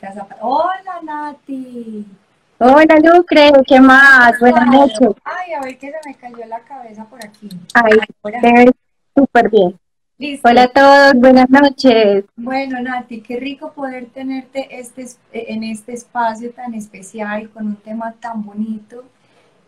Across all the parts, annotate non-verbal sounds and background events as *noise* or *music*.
Zapata. Hola, Nati. Hola, Lucre, ¿qué más? Buenas noches. Ay, a ver que se me cayó la cabeza por aquí. Ay, te súper bien. Listo. Hola a todos, buenas noches. Bueno, Nati, qué rico poder tenerte este, en este espacio tan especial, con un tema tan bonito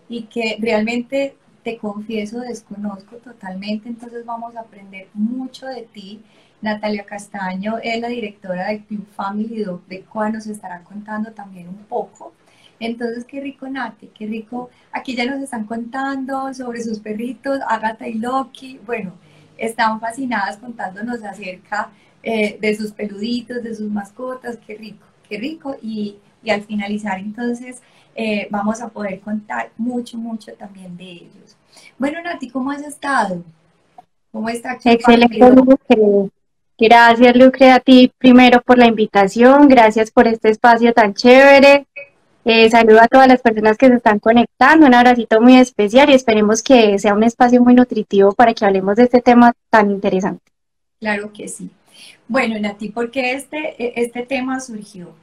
y que realmente te confieso, desconozco totalmente, entonces vamos a aprender mucho de ti. Natalia Castaño es la directora del Club Family Dog, de cual nos estará contando también un poco. Entonces, qué rico, Nati, qué rico. Aquí ya nos están contando sobre sus perritos, Agatha y Loki. Bueno, están fascinadas contándonos acerca eh, de sus peluditos, de sus mascotas. Qué rico, qué rico. Y, y al finalizar, entonces, eh, vamos a poder contar mucho, mucho también de ellos. Bueno, Nati, ¿cómo has estado? ¿Cómo está? Excelente, Lucre. Gracias, Lucre, a ti primero por la invitación, gracias por este espacio tan chévere. Eh, saludo a todas las personas que se están conectando, un abracito muy especial y esperemos que sea un espacio muy nutritivo para que hablemos de este tema tan interesante. Claro que sí. Bueno, Nati, ¿por qué este, este tema surgió?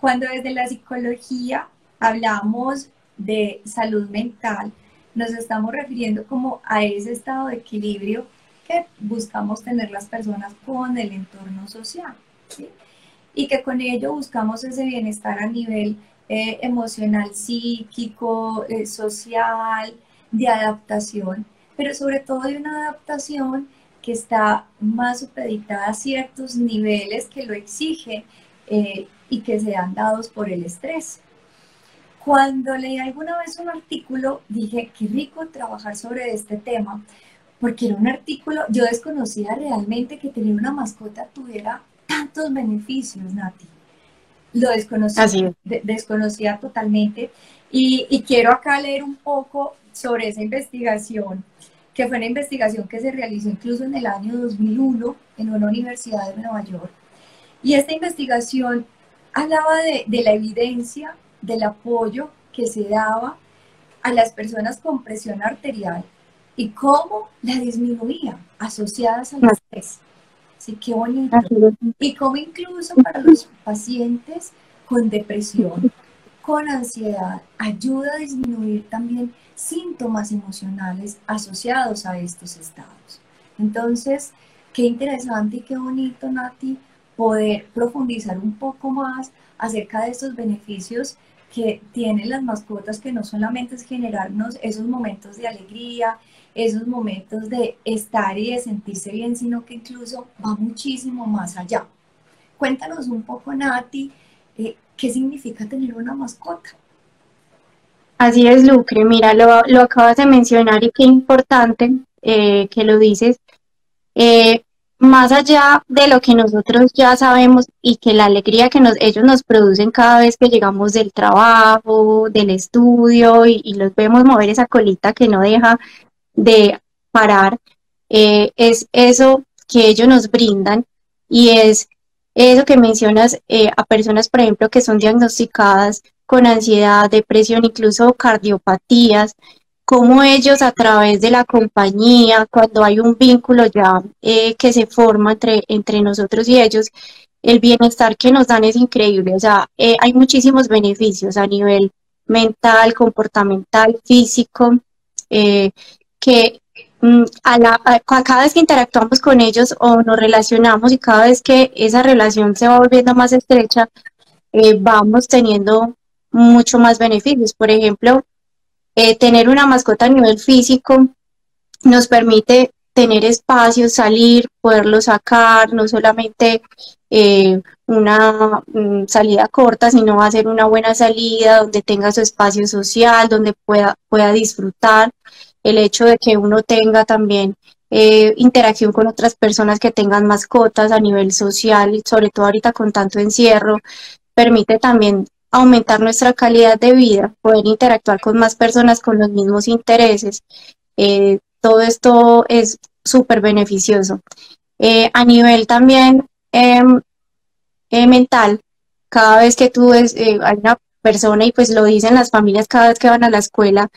Cuando desde la psicología hablamos de salud mental, nos estamos refiriendo como a ese estado de equilibrio que buscamos tener las personas con el entorno social. Y que con ello buscamos ese bienestar a nivel eh, emocional, psíquico, eh, social, de adaptación, pero sobre todo de una adaptación que está más supeditada a ciertos niveles que lo exigen eh, y que se han dados por el estrés. Cuando leí alguna vez un artículo, dije, qué rico trabajar sobre este tema, porque era un artículo, yo desconocía realmente que tener una mascota tuviera tantos beneficios, Nati. Lo desconocía, desconocía totalmente. Y, y quiero acá leer un poco sobre esa investigación, que fue una investigación que se realizó incluso en el año 2001 en una universidad de Nueva York. Y esta investigación hablaba de, de la evidencia del apoyo que se daba a las personas con presión arterial y cómo la disminuía asociadas al estrés. Así que bonito. Y cómo incluso para los pacientes con depresión, con ansiedad, ayuda a disminuir también síntomas emocionales asociados a estos estados. Entonces, qué interesante y qué bonito, Nati, poder profundizar un poco más acerca de estos beneficios que tienen las mascotas, que no solamente es generarnos esos momentos de alegría, esos momentos de estar y de sentirse bien, sino que incluso va muchísimo más allá. Cuéntanos un poco, Nati, eh, qué significa tener una mascota. Así es, Lucre. Mira, lo, acabas de mencionar y qué importante eh, que lo dices. Eh, más allá de lo que nosotros ya sabemos y que la alegría que nos, ellos nos producen cada vez que llegamos del trabajo, del estudio y, los vemos mover esa colita que no deja de parar, eh, es eso que ellos nos brindan y es eso que mencionas eh, a personas, por ejemplo, que son diagnosticadas con ansiedad, depresión, incluso cardiopatías, cómo ellos a través de la compañía, cuando hay un vínculo ya eh, que se forma entre, entre nosotros y ellos, el bienestar que nos dan es increíble. O sea, hay muchísimos beneficios a nivel mental, comportamental, físico, que mm, a cada vez que interactuamos con ellos o nos relacionamos y cada vez que esa relación se va volviendo más estrecha, vamos teniendo mucho más beneficios. Por ejemplo, eh, tener una mascota a nivel físico nos permite tener espacio, salir, poderlo sacar, no solamente eh, una mm, salida corta, sino ser una buena salida donde tenga su espacio social, donde pueda, pueda disfrutar. El hecho de que uno tenga también eh, interacción con otras personas que tengan mascotas a nivel social, sobre todo ahorita con tanto encierro, permite también aumentar nuestra calidad de vida, poder interactuar con más personas con los mismos intereses. Eh, todo esto es súper beneficioso. Eh, a nivel también em, mental, cada vez que tú ves, hay una persona y pues lo dicen las familias cada vez que van a la escuela,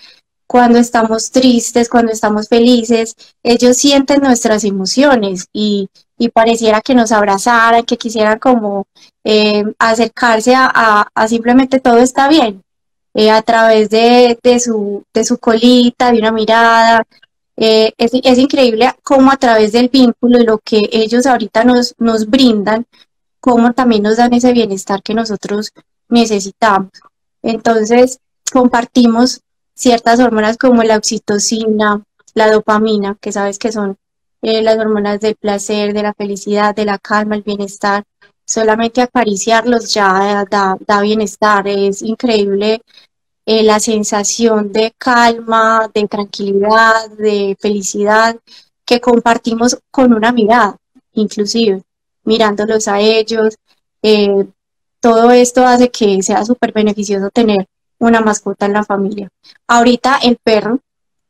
cuando estamos tristes, cuando estamos felices, ellos sienten nuestras emociones y, pareciera que nos abrazaran, que quisieran como eh, acercarse a, simplemente todo está bien, eh, a través de, su, de su colita, de una mirada. Eh, es, es, increíble cómo a través del vínculo y lo que ellos ahorita nos, nos brindan, cómo también nos dan ese bienestar que nosotros necesitamos. Entonces, compartimos ciertas hormonas como la oxitocina, la dopamina, que sabes que son eh, las hormonas del placer, de la felicidad, de la calma, el bienestar. Solamente acariciarlos ya da, bienestar, es increíble eh, la sensación de calma, de tranquilidad, de felicidad que compartimos con una mirada, inclusive mirándolos a ellos. Eh, todo esto hace que sea súper beneficioso tener una mascota en la familia. Ahorita el perro,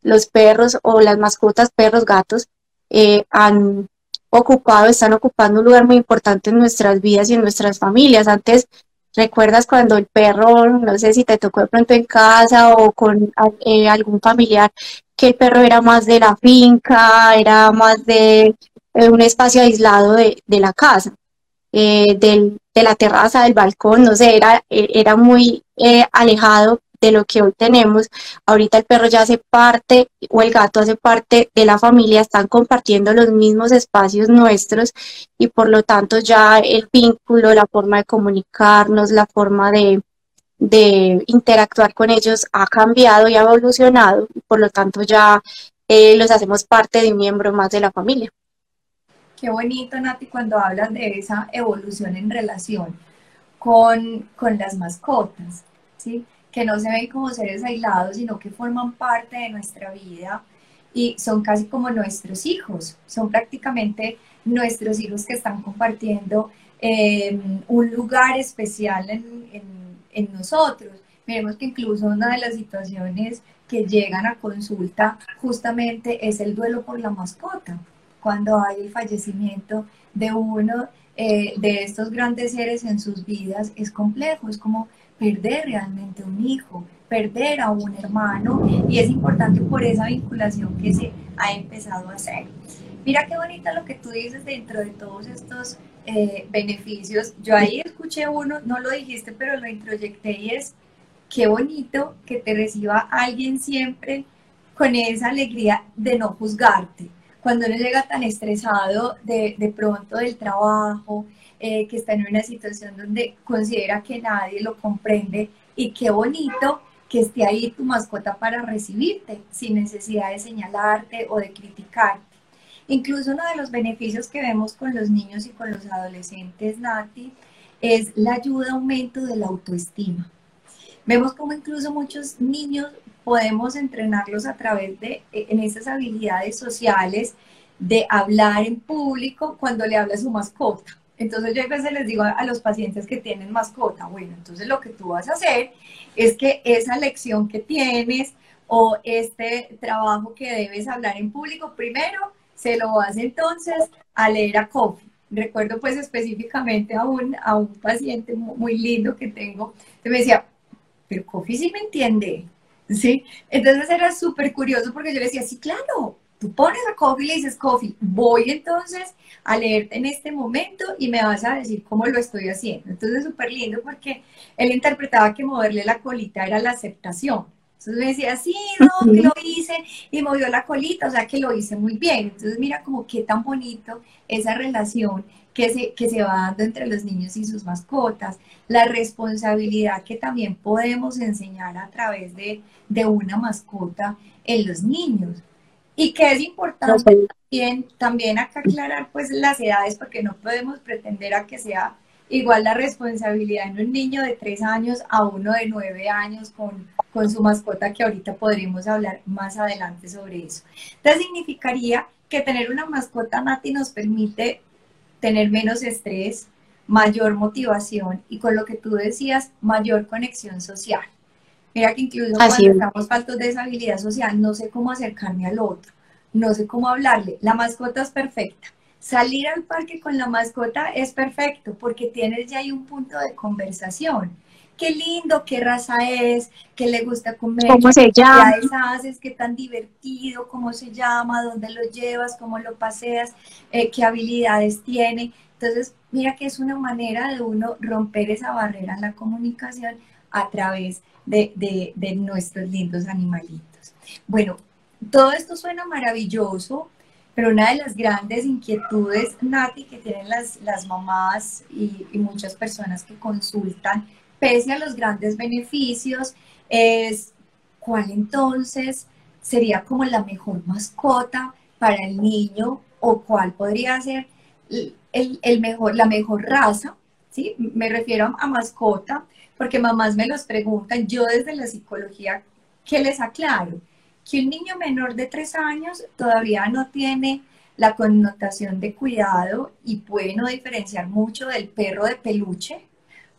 los perros o las mascotas, perros, gatos, eh, han ocupado, están ocupando un lugar muy importante en nuestras vidas y en nuestras familias. Antes, ¿recuerdas cuando el perro, no sé si te tocó de pronto en casa o con eh, algún familiar, que el perro era más de la finca, era más de eh, un espacio aislado de, de la casa? Del, de la terraza, del balcón, no sé, era, era muy eh, alejado de lo que hoy tenemos. Ahorita el perro ya hace parte o el gato hace parte de la familia, están compartiendo los mismos espacios nuestros y por lo tanto ya el vínculo, la forma de comunicarnos, la forma de, interactuar con ellos ha cambiado y ha evolucionado, por lo tanto ya eh, los hacemos parte de un miembro más de la familia. Qué bonito, Nati, cuando hablas de esa evolución en relación con, con las mascotas, ¿sí? que no se ven como seres aislados, sino que forman parte de nuestra vida y son casi como nuestros hijos, son prácticamente nuestros hijos que están compartiendo em, un lugar especial en, en, en nosotros. Vemos que incluso una de las situaciones que llegan a consulta justamente es el duelo por la mascota, cuando hay el fallecimiento de uno eh, de estos grandes seres en sus vidas es complejo, es como perder realmente un hijo, perder a un hermano y es importante por esa vinculación que se ha empezado a hacer. Mira qué bonita lo que tú dices dentro de todos estos eh, beneficios. Yo ahí escuché uno, no lo dijiste, pero lo introyecté y es qué bonito que te reciba alguien siempre con esa alegría de no juzgarte, cuando uno llega tan estresado de, de pronto del trabajo, eh, que está en una situación donde considera que nadie lo comprende y qué bonito que esté ahí tu mascota para recibirte sin necesidad de señalarte o de criticarte. Incluso uno de los beneficios que vemos con los niños y con los adolescentes, Nati, es la ayuda, aumento de la autoestima. Vemos como incluso muchos niños podemos entrenarlos a través de e, en esas habilidades sociales de hablar en público cuando le habla su mascota. Entonces yo a veces les digo a los pacientes que tienen mascota, bueno, entonces lo que tú vas a hacer es que esa lección que tienes o este trabajo que debes hablar en público, primero se lo vas entonces a leer a Kofi. Recuerdo pues específicamente a un, a un paciente muy lindo que tengo, que me decía, pero Kofi sí me entiende, ¿sí? Entonces era súper curioso porque yo le decía, sí, claro, tú pones a Coffee y le dices, Coffee, voy entonces a leerte en este momento y me vas a decir cómo lo estoy haciendo. Entonces súper lindo porque él interpretaba que moverle la colita era la aceptación. Entonces me decía, sí, no, que lo hice y movió la colita, o sea que lo hice muy bien. Entonces mira como qué tan bonito esa relación que se, que se va dando entre los niños y sus mascotas, la responsabilidad que también podemos enseñar a través de, una mascota en los niños. Y que es importante también, también acá aclarar pues las edades, porque no podemos pretender a que sea igual la responsabilidad en un niño de tres años a uno de nueve años con, con su mascota, que ahorita podremos hablar más adelante sobre eso. Entonces significaría que tener una mascota, Nati, nos permite tener menos estrés, mayor motivación y con lo que tú decías, mayor conexión social. Mira que incluso cuando estamos faltos de esa habilidad social, no sé cómo acercarme al otro, no sé cómo hablarle. La mascota es perfecta. Salir al parque con la mascota es perfecto porque tienes ya ahí un punto de conversación. Qué lindo, qué raza es, qué le gusta comer, ¿Cómo se llama? haces, qué tan divertido, cómo se llama, dónde lo llevas, cómo lo paseas, eh, qué habilidades tiene. Entonces, mira que es una manera de uno romper esa barrera en la comunicación a través de, de nuestros lindos animalitos. Bueno, todo esto suena maravilloso, pero una de las grandes inquietudes, Nati, que tienen las, las mamás y, muchas personas que consultan, pese a los grandes beneficios, es cuál entonces sería como la mejor mascota para el niño o cuál podría ser el, el mejor, la mejor raza, ¿sí? Me refiero a mascota, porque mamás me los preguntan, yo desde la psicología, ¿qué les aclaro? que un niño menor de tres años todavía no tiene la connotación de cuidado y puede no diferenciar mucho del perro de peluche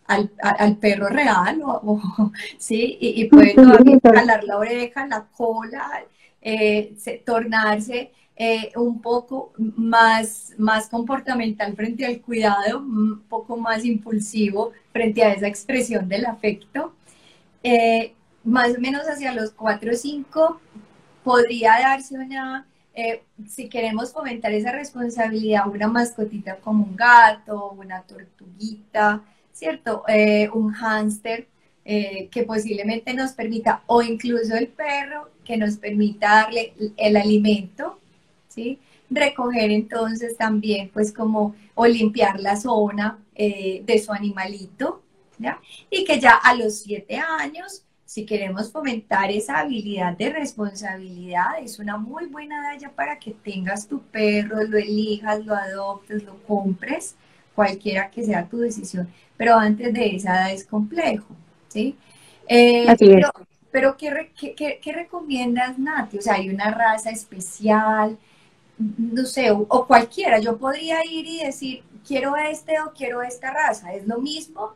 al, perro real, *laughs* ¿sí? Y, puede todavía jalar la oreja, la cola, eh, tornarse eh, un poco más, más comportamental frente al cuidado, un poco más impulsivo frente a esa expresión del afecto. Eh, más o menos hacia los 4 o 5 podría darse una, eh, si queremos fomentar esa responsabilidad, una mascotita como un gato, una tortuguita, ¿cierto? Eh, un hámster eh, que posiblemente nos permita, o incluso el perro que nos permita darle el alimento, ¿sí? Recoger entonces también, pues como, o limpiar la zona de su animalito, ¿ya? Y que ya a los siete años si queremos fomentar esa habilidad de responsabilidad, es una muy buena edad para que tengas tu perro, lo elijas, lo adoptes, lo compres, cualquiera que sea tu decisión. Pero antes de esa edad es complejo, ¿sí? Eh, pero, ¿qué, qué, recomiendas, Nati? O sea, hay una raza especial, no sé, o, o cualquiera. Yo podría ir y decir, quiero este o quiero esta raza. ¿Es lo mismo?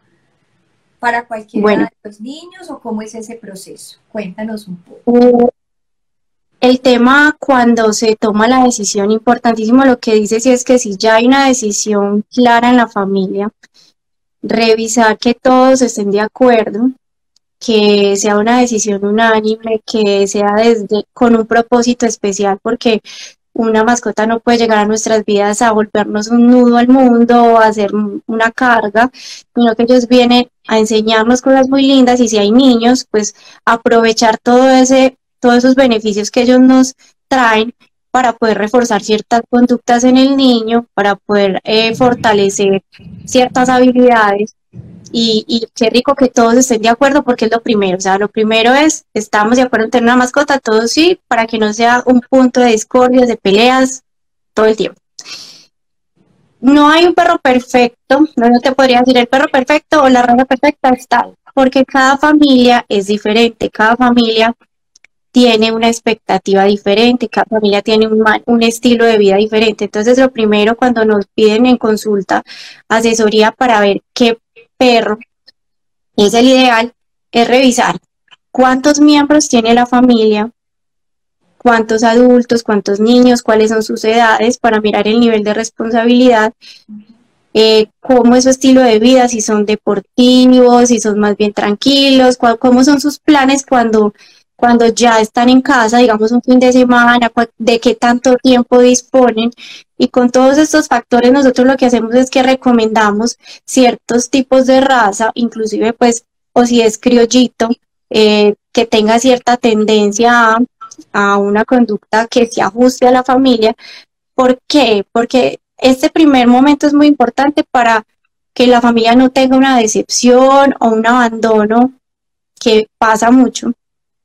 para cualquiera de los niños o cómo es ese proceso? Cuéntanos un poco. El tema cuando se toma la decisión, importantísimo lo que dice, si es que si ya hay una decisión clara en la familia, revisar que todos estén de acuerdo, que sea una decisión unánime, que sea desde con un propósito especial, porque una mascota no puede llegar a nuestras vidas a volvernos un nudo al mundo o a hacer una carga, sino que ellos vienen a enseñarnos cosas muy lindas y si hay niños, pues aprovechar todo ese, todos esos beneficios que ellos nos traen para poder reforzar ciertas conductas en el niño, para poder eh, fortalecer ciertas habilidades y, y, qué rico que todos estén de acuerdo porque es lo primero. O sea, lo primero es, estamos de acuerdo en tener una mascota, todos sí, para que no sea un punto de discordia, de peleas todo el tiempo. No hay un perro perfecto, no, te podría decir el perro perfecto o la raza perfecta está, porque cada familia es diferente, cada familia tiene una expectativa diferente, cada familia tiene un, estilo de vida diferente. Entonces, lo primero cuando nos piden en consulta asesoría para ver qué perro es el ideal, es revisar cuántos miembros tiene la familia, cuántos adultos, cuántos niños, cuáles son sus edades, para mirar el nivel de responsabilidad, eh, cómo es su estilo de vida, si son deportivos, si son más bien tranquilos, cómo son sus planes cuando, cuando ya están en casa, digamos un fin de semana, de qué tanto tiempo disponen y con todos estos factores nosotros lo que hacemos es que recomendamos ciertos tipos de raza, inclusive pues, o si es criollito, eh, que tenga cierta tendencia a, una conducta que se ajuste a la familia. ¿Por qué? Porque este primer momento es muy importante para que la familia no tenga una decepción o un abandono que pasa mucho.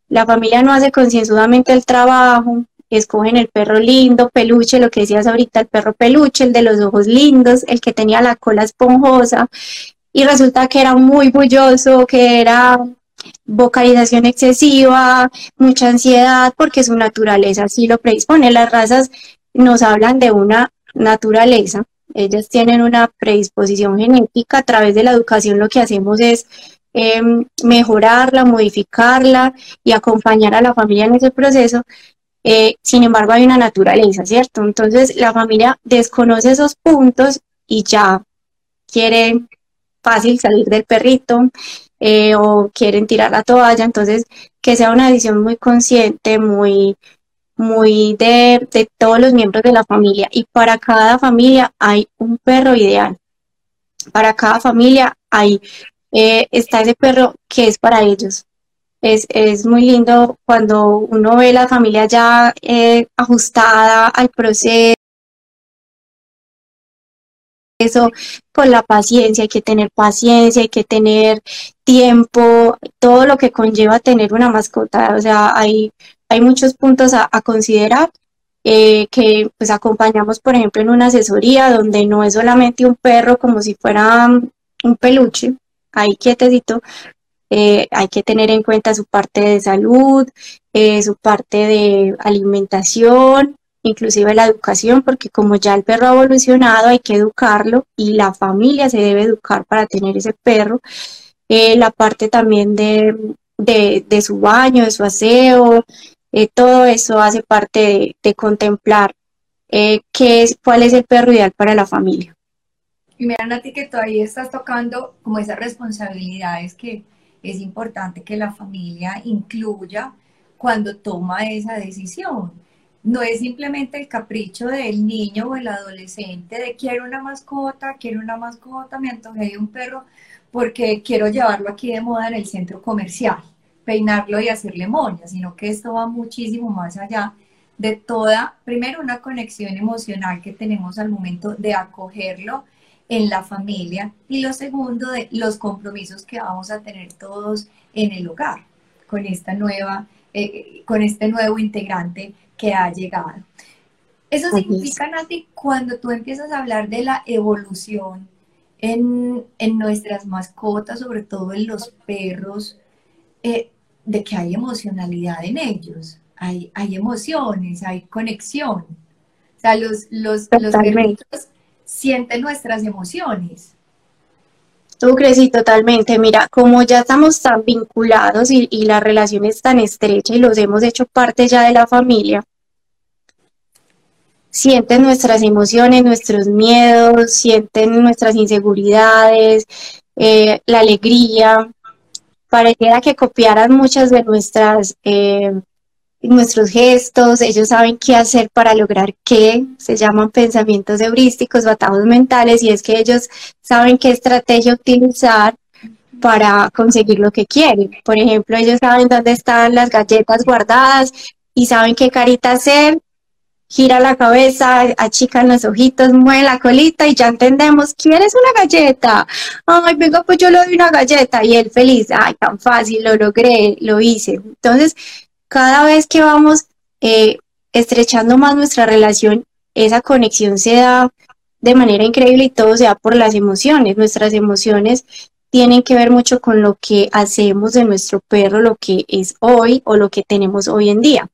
La familia no hace concienzudamente el trabajo, escogen el perro lindo, peluche, lo que decías ahorita, el perro peluche, el de los ojos lindos, el que tenía la cola esponjosa, y resulta que era muy bulloso, que era vocalización excesiva, mucha ansiedad, porque su naturaleza así lo predispone. Las razas nos hablan de una naturaleza, ellas tienen una predisposición genética, a través de la educación lo que hacemos es em, mejorarla, modificarla y acompañar a la familia en ese proceso, eh, sin embargo, hay una naturaleza, ¿cierto? Entonces, la familia desconoce esos puntos y ya quiere fácil salir del perrito, eh, o quieren tirar la toalla, entonces que sea una decisión muy consciente, muy, muy de, de todos los miembros de la familia y para cada familia hay un perro ideal. Para cada familia hay, eh, está ese perro que es para ellos. Es, es, muy lindo cuando uno ve la familia ya eh, ajustada al proceso eso con la paciencia, hay que tener paciencia, hay que tener tiempo, todo lo que conlleva tener una mascota, o sea, hay, hay muchos puntos a, considerar. Eh, que pues acompañamos, por ejemplo, en una asesoría donde no es solamente un perro como si fuera un peluche, ahí quietecito, eh, hay que tener en cuenta su parte de salud, eh, su parte de alimentación, inclusive la educación, porque como ya el perro ha evolucionado, hay que educarlo y la familia se debe educar para tener ese perro. Eh, la parte también de, de, su baño, de su aseo, todo eso hace parte de, contemplar eh, qué es, cuál es el perro ideal para la familia. Y mira, Nati, que todavía estás tocando como esas responsabilidades que es importante que la familia incluya cuando toma esa decisión. No es simplemente el capricho del niño o el adolescente de quiero una mascota, quiero una mascota, me antojé de un perro porque quiero llevarlo aquí de moda en el centro comercial, peinarlo y hacerle moña, sino que esto va muchísimo más allá de toda, primero una conexión emocional que tenemos al momento de acogerlo en la familia y lo segundo de los compromisos que vamos a tener todos en el hogar con esta nueva, eh, con este nuevo integrante que ha llegado. Eso significa, Nati, cuando tú empiezas a hablar de la evolución en, nuestras mascotas, sobre todo en los perros, eh, de que hay emocionalidad en ellos, hay, hay emociones, hay conexión. O sea, los, los, los perritos sienten nuestras emociones. Tú crees, sí, totalmente. Mira, como ya estamos tan vinculados y, y, la relación es tan estrecha y los hemos hecho parte ya de la familia, sienten nuestras emociones, nuestros miedos, sienten nuestras inseguridades, eh, la alegría. Pareciera que copiaran muchas de nuestras eh, nuestros gestos, ellos saben qué hacer para lograr qué, se llaman pensamientos heurísticos o mentales, y es que ellos saben qué estrategia utilizar para conseguir lo que quieren. Por ejemplo, ellos saben dónde están las galletas guardadas y saben qué carita hacer, gira la cabeza, achican los ojitos, mueve la colita y ya entendemos, ¿quieres una galleta? Ay, venga, pues yo le doy una galleta y él feliz, ay, tan fácil, lo logré, lo hice. Entonces, cada vez que vamos eh, estrechando más nuestra relación, esa conexión se da de manera increíble y todo se da por las emociones. Nuestras emociones tienen que ver mucho con lo que hacemos de nuestro perro, lo que es hoy o lo que tenemos hoy en día.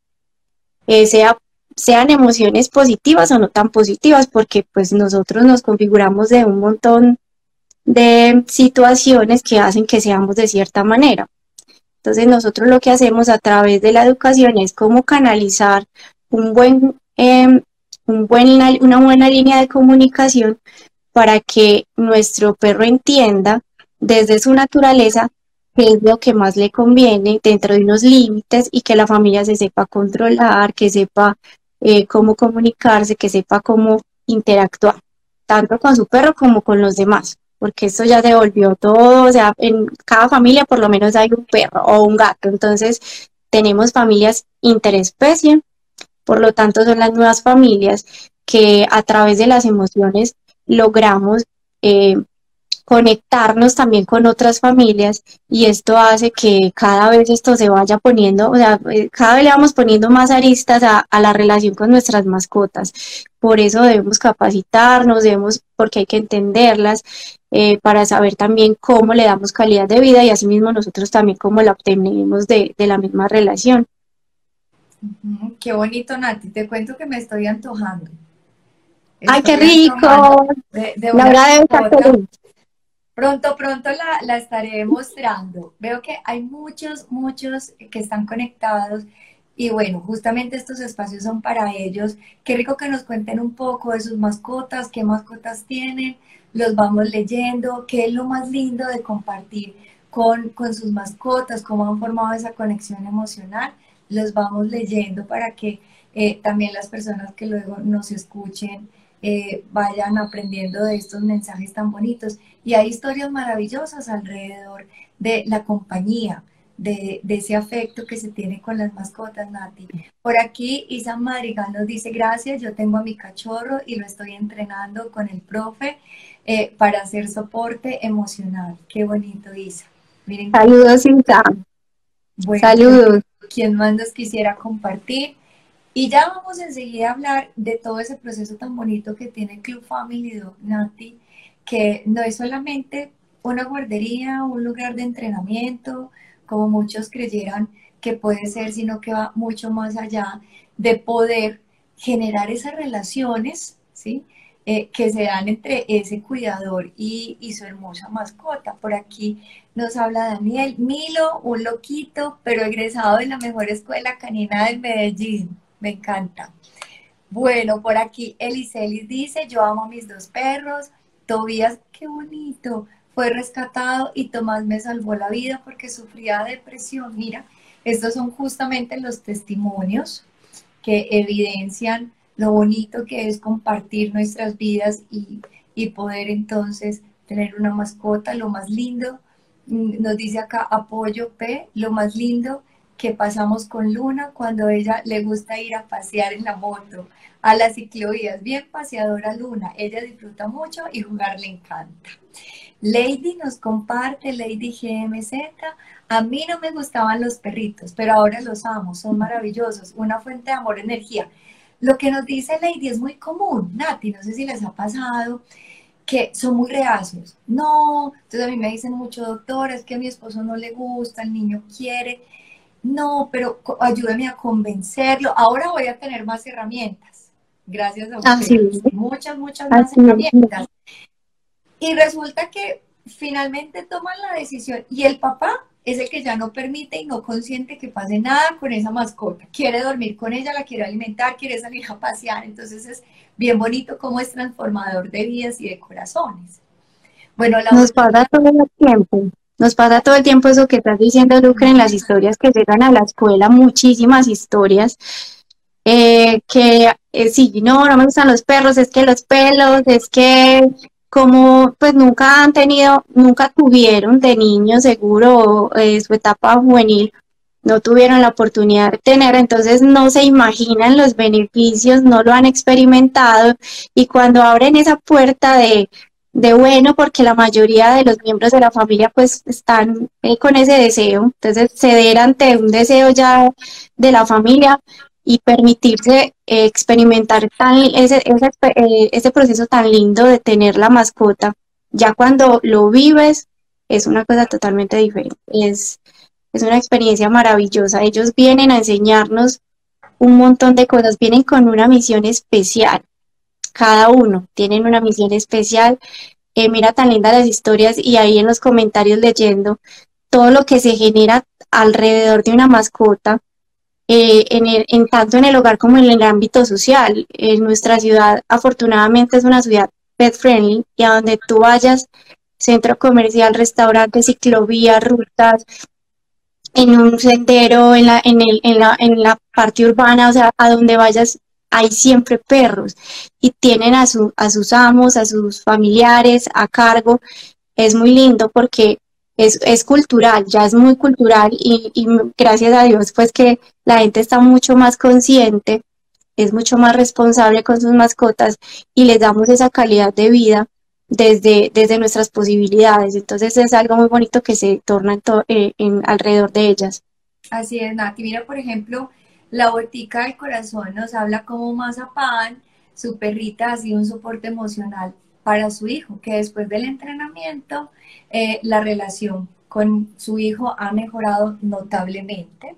Eh, sea, sean emociones positivas o no tan positivas, porque pues nosotros nos configuramos de un montón de situaciones que hacen que seamos de cierta manera. Entonces nosotros lo que hacemos a través de la educación es cómo canalizar un buen, em, un buen, una buena línea de comunicación para que nuestro perro entienda desde su naturaleza qué es lo que más le conviene dentro de unos límites y que la familia se sepa controlar, que sepa eh, cómo comunicarse, que sepa cómo interactuar, tanto con su perro como con los demás porque esto ya se volvió todo, o sea, en cada familia por lo menos hay un perro o un gato, entonces tenemos familias interespecie, por lo tanto son las nuevas familias que a través de las emociones logramos eh, conectarnos también con otras familias y esto hace que cada vez esto se vaya poniendo, o sea, eh, cada vez le vamos poniendo más aristas a, la relación con nuestras mascotas. Por eso debemos capacitarnos, debemos, porque hay que entenderlas, eh, para saber también cómo le damos calidad de vida y asimismo nosotros también cómo la obtenemos de, la misma relación. Qué bonito, Nati. Te cuento que me estoy antojando. ¡Ay, qué rico! De, de Pronto, pronto la, la, estaré mostrando. Veo que hay muchos, muchos que están conectados y bueno, justamente estos espacios son para ellos. Qué rico que nos cuenten un poco de sus mascotas, qué mascotas tienen, los vamos leyendo, qué es lo más lindo de compartir con, con sus mascotas, cómo han formado esa conexión emocional. Los vamos leyendo para que eh, también las personas que luego nos escuchen eh, vayan aprendiendo de estos mensajes tan bonitos. Y hay historias maravillosas alrededor de la compañía, de, ese afecto que se tiene con las mascotas, Nati. Por aquí, Isa Madrigal nos dice, gracias, yo tengo a mi cachorro y lo estoy entrenando con el profe eh, para hacer soporte emocional. Qué bonito, Isa. Miren, Saludos, Isa. Saludos. Quien más nos quisiera compartir. Y ya vamos enseguida a hablar de todo ese proceso tan bonito que tiene Club Family Dog Nati, que no es solamente una guardería, un lugar de entrenamiento, como muchos creyeran que puede ser, sino que va mucho más allá de poder generar esas relaciones, ¿sí? Eh, que se dan entre ese cuidador y, y, su hermosa mascota. Por aquí nos habla Daniel Milo, un loquito, pero egresado de la mejor escuela canina del Medellín. Me encanta. Bueno, por aquí Eliselis dice, yo amo a mis dos perros. Tobías, qué bonito, fue rescatado y Tomás me salvó la vida porque sufría depresión. Mira, estos son justamente los testimonios que evidencian lo bonito que es compartir nuestras vidas y, y poder entonces tener una mascota, lo más lindo, mm, nos dice acá apoyo P, lo más lindo que pasamos con Luna cuando ella le gusta ir a pasear en la moto, a las ciclovías. Bien paseadora Luna, ella disfruta mucho y jugar le encanta. Lady nos comparte, Lady GMZ, a mí no me gustaban los perritos, pero ahora los amo, son maravillosos, una fuente de amor, energía. Lo que nos dice Lady es muy común, Nati, no sé si les ha pasado, que son muy reacios. No, entonces a mí me dicen mucho, doctora, es que a mi esposo no le gusta, el niño quiere no, pero ayúdame a convencerlo. Ahora voy a tener más herramientas. Gracias a ustedes. Muchas, muchas más herramientas. Y resulta que finalmente toman la decisión y el papá es el que ya no permite y no consiente que pase nada con esa mascota. Quiere dormir con ella, la quiere alimentar, quiere salir a pasear. Entonces es bien bonito cómo es transformador de vidas y de corazones. Bueno, la Nos pasa todo el tiempo. Nos pasa todo el tiempo eso que estás diciendo, Lucre, en las historias que llegan a la escuela, muchísimas historias. Eh, que eh, sí, no, no me gustan los perros, es que los pelos, es que como pues nunca han tenido, nunca tuvieron de niño seguro eh, su etapa juvenil, no tuvieron la oportunidad de tener, entonces no se imaginan los beneficios, no lo han experimentado y cuando abren esa puerta de de bueno porque la mayoría de los miembros de la familia pues están eh, con ese deseo, entonces ceder ante un deseo ya de la familia y permitirse eh, experimentar tan, ese, ese, eh, ese, proceso tan lindo de tener la mascota, ya cuando lo vives es una cosa totalmente diferente, es, es una experiencia maravillosa, ellos vienen a enseñarnos un montón de cosas, vienen con una misión especial, cada uno tienen una misión especial. Eh, mira tan lindas las historias y ahí en los comentarios leyendo todo lo que se genera alrededor de una mascota, eh, en, en tanto en el hogar como en el ámbito social. En nuestra ciudad, afortunadamente, es una ciudad pet friendly y a donde tú vayas, centro comercial, restaurante, ciclovía, rutas, en un sendero, en la, en, el, en, la, en la parte urbana, o sea, a donde vayas, hay siempre perros y tienen a, su, a sus amos, a sus familiares a cargo. Es muy lindo porque es, es cultural, ya es muy cultural y, y, gracias a Dios pues que la gente está mucho más consciente, es mucho más responsable con sus mascotas y les damos esa calidad de vida desde, desde nuestras posibilidades. Entonces es algo muy bonito que se torna en, eh, en alrededor de ellas. Así es, Nati. Mira, por ejemplo, la botica del corazón nos habla como Mazapán, su perrita ha sido un soporte emocional para su hijo, que después del entrenamiento eh, la relación con su hijo ha mejorado notablemente.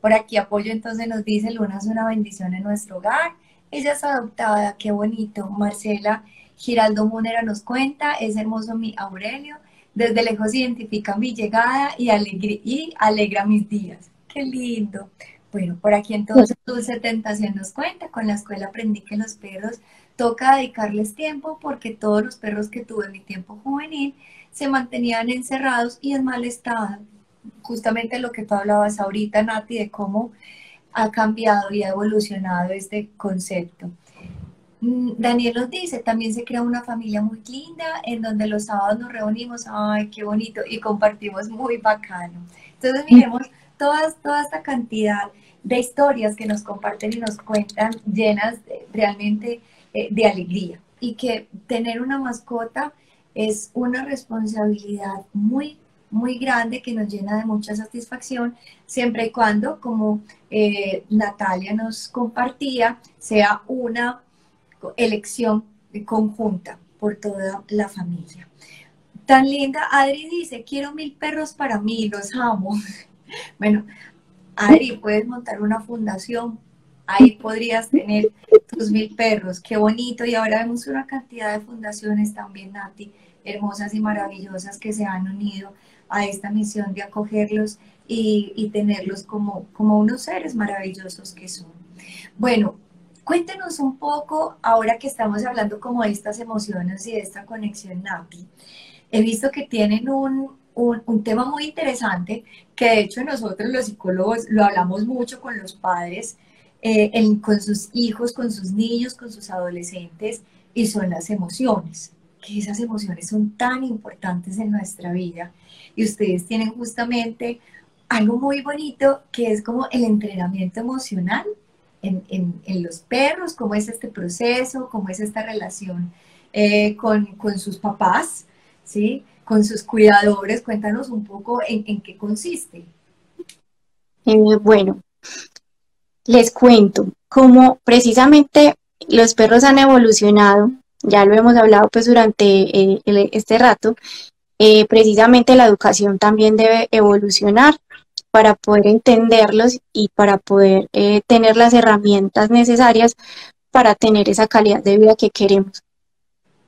Por aquí apoyo entonces nos dice, Luna es una bendición en nuestro hogar, ella es adoptada, qué bonito. Marcela Giraldo Munera nos cuenta, es hermoso mi Aurelio, desde lejos identifica mi llegada y, y alegra mis días. Qué lindo. Bueno, por aquí entonces Dulce Tentación nos cuenta, con la escuela aprendí que los perros toca dedicarles tiempo porque todos los perros que tuve en mi tiempo juvenil se mantenían encerrados y en mal estado. Justamente lo que tú hablabas ahorita, Nati, de cómo ha cambiado y ha evolucionado este concepto. Mm, Daniel nos dice, también se crea una familia muy linda en donde los sábados nos reunimos, ay, qué bonito, y compartimos muy bacano. Entonces miremos todas, toda esta cantidad de historias que nos comparten y nos cuentan llenas realmente eh, de alegría. Y que tener una mascota es una responsabilidad muy, muy grande que nos llena de mucha satisfacción, siempre y cuando, como eh, Natalia nos compartía, sea una elección conjunta por toda la familia. Tan linda, Adri dice, quiero mil perros para mí, los amo. *laughs* Bueno, Adri, puedes montar una fundación, ahí podrías tener tus mil perros, qué bonito. Y ahora vemos una cantidad de fundaciones también, Nati, hermosas y maravillosas que se han unido a esta misión de acogerlos y, y tenerlos como, unos seres maravillosos que son. Bueno, Cuéntenos un poco, ahora que estamos hablando como de estas emociones y de esta conexión Nati. He visto que tienen un, tema muy interesante, que de hecho nosotros los psicólogos lo hablamos mucho con los padres, eh, con sus hijos, con sus niños, con sus adolescentes, y son las emociones, que esas emociones son tan importantes en nuestra vida. Y ustedes tienen justamente algo muy bonito que es como el entrenamiento emocional en, los perros, cómo es este proceso, cómo es esta relación eh, con, sus papás, ¿sí? con sus cuidadores. Cuéntanos un poco en, qué consiste. Eh, bueno, les cuento cómo precisamente los perros han evolucionado, ya lo hemos hablado pues durante eh, este rato, precisamente la educación también debe evolucionar para poder entenderlos y para poder eh, tener las herramientas necesarias para tener esa calidad de vida que queremos.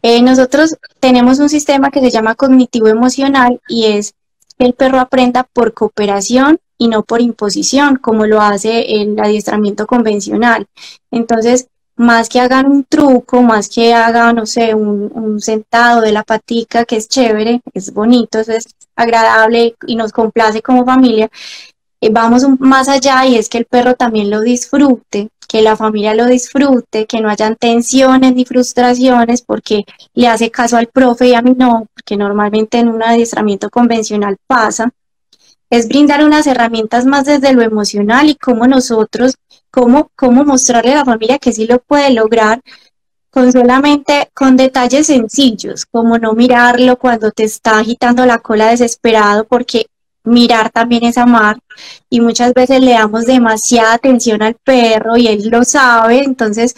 Eh, nosotros tenemos un sistema que se llama cognitivo emocional y es que el perro aprenda por cooperación y no por imposición, como lo hace el adiestramiento convencional. Entonces, más que hagan un truco, más que hagan, no sé, un, sentado de la patica, que es chévere, es bonito, es agradable y nos complace como familia, eh, vamos más allá y es que el perro también lo disfrute, que la familia lo disfrute, que no hayan tensiones ni frustraciones porque le hace caso al profe y a mí no, porque normalmente en un adiestramiento convencional pasa es brindar unas herramientas más desde lo emocional y cómo nosotros, cómo, cómo mostrarle a la familia que sí lo puede lograr con solamente con detalles sencillos, como no mirarlo cuando te está agitando la cola desesperado, porque mirar también es amar. Y muchas veces le damos demasiada atención al perro y él lo sabe, entonces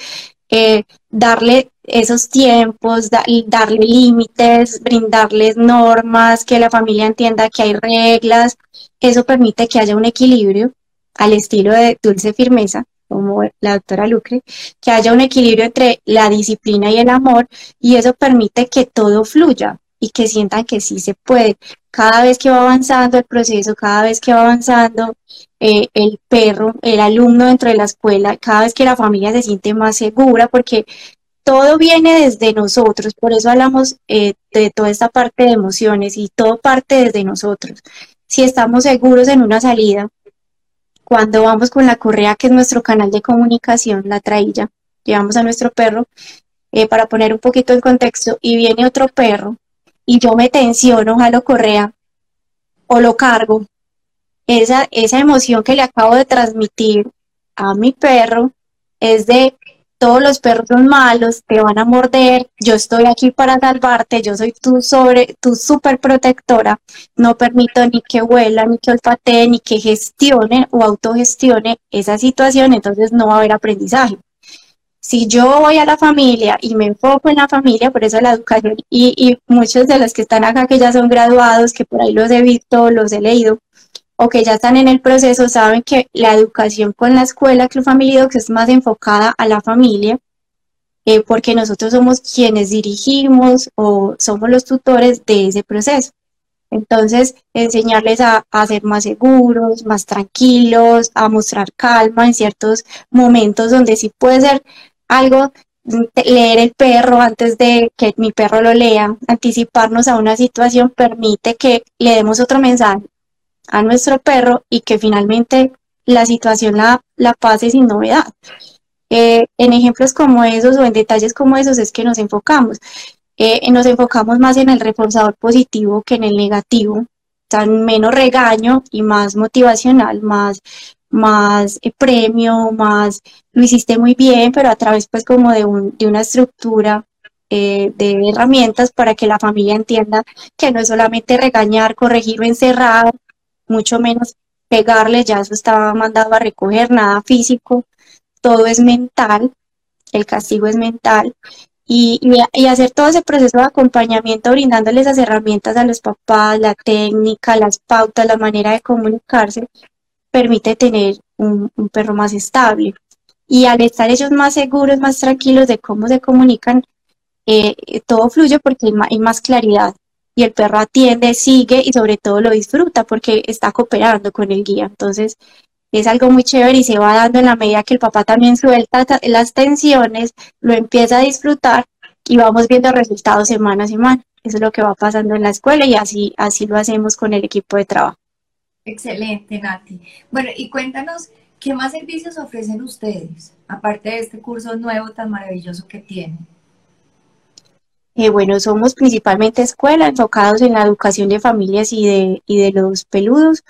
eh, darle esos tiempos, darle límites, brindarles normas, que la familia entienda que hay reglas, eso permite que haya un equilibrio al estilo de dulce firmeza, como la doctora Lucre, que haya un equilibrio entre la disciplina y el amor y eso permite que todo fluya y que sientan que sí se puede. Cada vez que va avanzando el proceso, cada vez que va avanzando eh, el perro, el alumno dentro de la escuela, cada vez que la familia se siente más segura, porque todo viene desde nosotros, por eso hablamos eh, de toda esta parte de emociones y todo parte desde nosotros. Si estamos seguros en una salida, cuando vamos con la correa, que es nuestro canal de comunicación, la trailla, llevamos a nuestro perro, eh, para poner un poquito en contexto, y viene otro perro, y yo me tensiono, jalo correa, o lo cargo, esa, esa emoción que le acabo de transmitir a mi perro es de todos los perros malos, te van a morder, yo estoy aquí para salvarte, yo soy tu sobre, tu super protectora, no permito ni que huela, ni que olfatee, ni que gestione o autogestione esa situación, entonces no va a haber aprendizaje. Si yo voy a la familia y me enfoco en la familia, por eso la educación, y muchos de los que están acá que ya son graduados, que por ahí los he visto, los he leído, o que ya están en el proceso saben que la educación con la escuela Club Family Docs es más enfocada a la familia, eh, porque nosotros somos quienes dirigimos o somos los tutores de ese proceso. Entonces, enseñarles a, a, ser más seguros, más tranquilos, a mostrar calma en ciertos momentos donde sí puede ser algo leer el perro antes de que mi perro lo lea, anticiparnos a una situación permite que le demos otro mensaje a nuestro perro y que finalmente la situación la, la pase sin novedad. Eh, en ejemplos como esos o en detalles como esos es que nos enfocamos. Eh, nos enfocamos más en el reforzador positivo que en el negativo, tan menos regaño y más motivacional, más, más eh, premio, más lo hiciste muy bien, pero a través pues como de, un, de una estructura de herramientas para que la familia entienda que no es solamente regañar, corregir o encerrar, mucho menos pegarle, ya eso estaba mandado a recoger, nada físico, todo es mental, el castigo es mental, y, y, hacer todo ese proceso de acompañamiento brindándoles las herramientas a los papás, la técnica, las pautas, la manera de comunicarse, permite tener un, perro más estable. Y al estar ellos más seguros, más tranquilos de cómo se comunican, eh, todo fluye porque hay más claridad y el perro atiende, sigue y sobre todo lo disfruta porque está cooperando con el guía. Entonces es algo muy chévere y se va dando en la medida que el papá también suelta las tensiones, lo empieza a disfrutar y vamos viendo resultados semana a semana. Eso es lo que va pasando en la escuela y así, así lo hacemos con el equipo de trabajo. Excelente, Nati. Bueno, y cuéntanos, ¿qué más servicios ofrecen ustedes, aparte de este curso nuevo tan maravilloso que tienen? Bueno, somos principalmente escuela enfocados en la educación de familias y de, y de los peludos.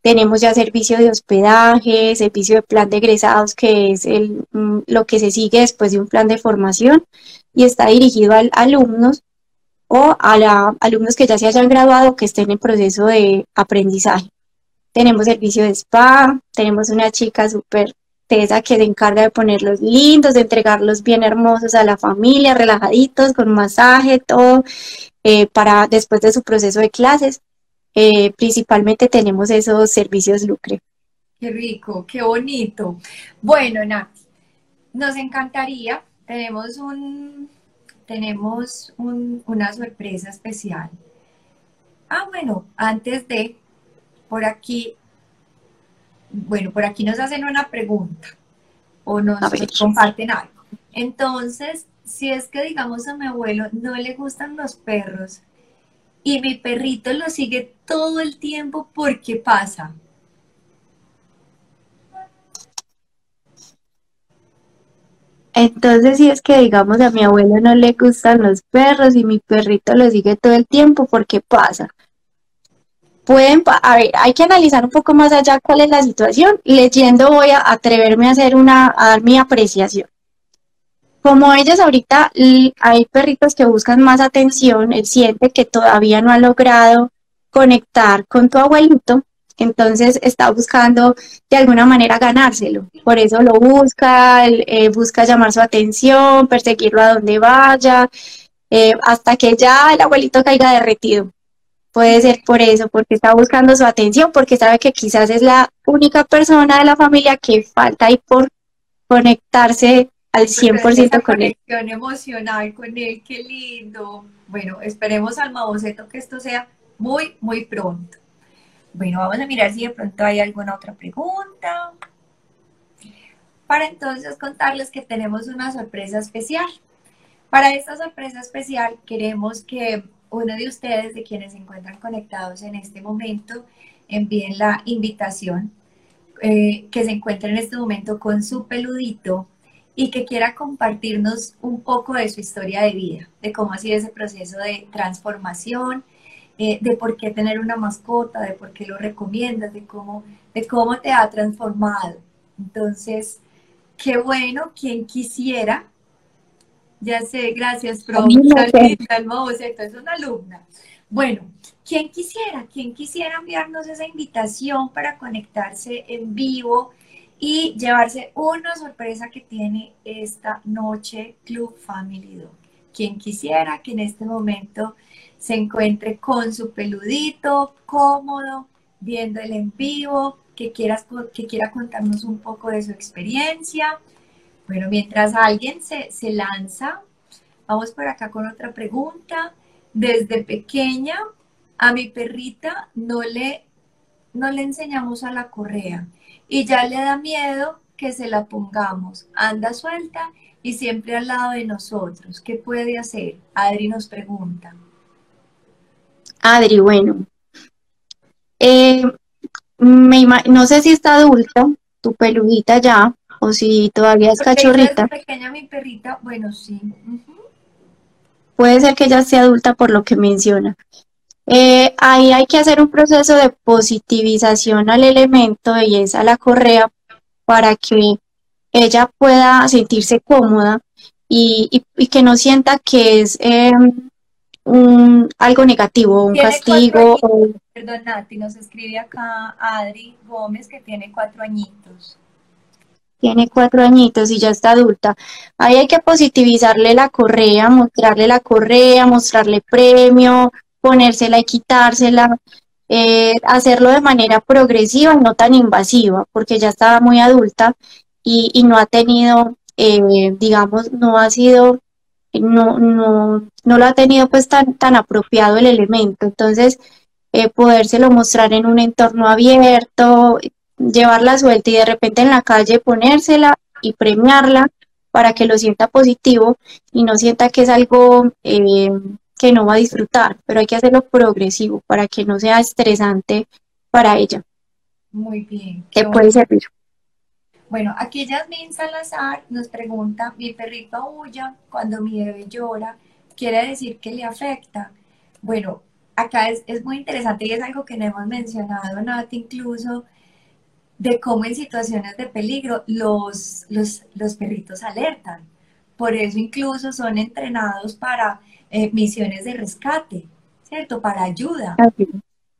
Tenemos ya servicio de hospedaje, servicio de plan de egresados, que es el, mm, lo que se sigue después de un plan de formación y está dirigido a, alumnos o a alumnos que ya se hayan graduado que estén en proceso de aprendizaje. Tenemos servicio de spa, tenemos una chica súper Tesa que se encarga de ponerlos lindos, de entregarlos bien hermosos a la familia, relajaditos, con masaje, todo, eh, para después de su proceso de clases. Eh, principalmente tenemos esos servicios Lucre. Qué rico, qué bonito. Bueno, Nati, nos encantaría, tenemos un, tenemos una sorpresa especial. Ah, bueno, antes de, por aquí bueno, por aquí nos hacen una pregunta o nos, comparten algo. Entonces, si es que digamos a mi abuelo no le gustan los perros y mi perrito lo sigue todo el tiempo, ¿por qué pasa? Entonces, si es que digamos a mi abuelo no le gustan los perros y mi perrito lo sigue todo el tiempo, ¿por qué pasa? Pueden, a ver, hay que analizar un poco más allá cuál es la situación. Leyendo voy a atreverme a hacer una, a dar mi apreciación. Como ellos ahorita, hay perritos que buscan más atención, él siente que todavía no ha logrado conectar con tu abuelito, entonces está buscando de alguna manera ganárselo. Por eso lo busca, eh, busca llamar su atención, perseguirlo a donde vaya, eh, hasta que ya el abuelito caiga derretido. Puede ser por eso, porque está buscando su atención, porque sabe que quizás es la única persona de la familia que falta ahí por conectarse al 100% con él. Conexión emocional con él, qué lindo. Bueno, esperemos al Maboceto que esto sea muy, muy pronto. Bueno, vamos a mirar si de pronto hay alguna otra pregunta. Para entonces contarles que tenemos una sorpresa especial. Para esta sorpresa especial queremos que uno de ustedes, de quienes se encuentran conectados en este momento, envíen la invitación, eh, que se encuentre en este momento con su peludito y que quiera compartirnos un poco de su historia de vida, de cómo ha sido ese proceso de transformación, eh, de por qué tener una mascota, de por qué lo recomiendas, de cómo, de cómo te ha transformado. Entonces, qué bueno, quien quisiera ya sé, gracias, profe. es una alumna. Bueno, ¿quién quisiera? ¿Quién quisiera enviarnos esa invitación para conectarse en vivo y llevarse una sorpresa que tiene esta noche Club Family Dog? Quien quisiera que en este momento se encuentre con su peludito, cómodo, viendo el en vivo, que, quieras, que quiera contarnos un poco de su experiencia bueno, mientras alguien se, lanza, vamos por acá con otra pregunta. Desde pequeña a mi perrita no le, no le enseñamos a la correa y ya le da miedo que se la pongamos. Anda suelta y siempre al lado de nosotros. ¿Qué puede hacer? Adri nos pregunta. Adri, bueno. Eh, no sé si está adulta, tu peludita ya, o si todavía es cachorrita. Es pequeña mi perrita, bueno, sí. Puede ser que ya sea adulta por lo que menciona. Eh, ahí hay que hacer un proceso de positivización al elemento y es a la correa para que ella pueda sentirse cómoda y, que no sienta que es em, un, algo negativo, un castigo. Perdón, Nati, nos escribe acá Adri Gómez que tiene cuatro añitos. Tiene cuatro añitos y ya está adulta. Ahí hay que positivizarle la correa, mostrarle la correa, mostrarle premio, ponérsela y quitársela, eh, hacerlo de manera progresiva, no tan invasiva, porque ya estaba muy adulta y, no ha tenido, eh, digamos, no ha sido, no, no, no lo ha tenido pues tan, tan apropiado el elemento. Entonces, eh, podérselo mostrar en un entorno abierto, llevarla suelta y de repente en la calle ponérsela y premiarla para que lo sienta positivo y no sienta que es algo eh, que no va a disfrutar, pero hay que hacerlo progresivo para que no sea estresante para ella. Muy bien. ¿Qué puede servir? Bueno, aquí Yasmin Salazar nos pregunta, mi perrito aúlla cuando mi bebé llora, ¿quiere decir que le afecta? Bueno, acá es, muy interesante y es algo que no hemos mencionado, Nati, incluso, de cómo en situaciones de peligro los, los, los perritos alertan. Por eso incluso son entrenados para eh, misiones de rescate, ¿cierto? Para ayuda,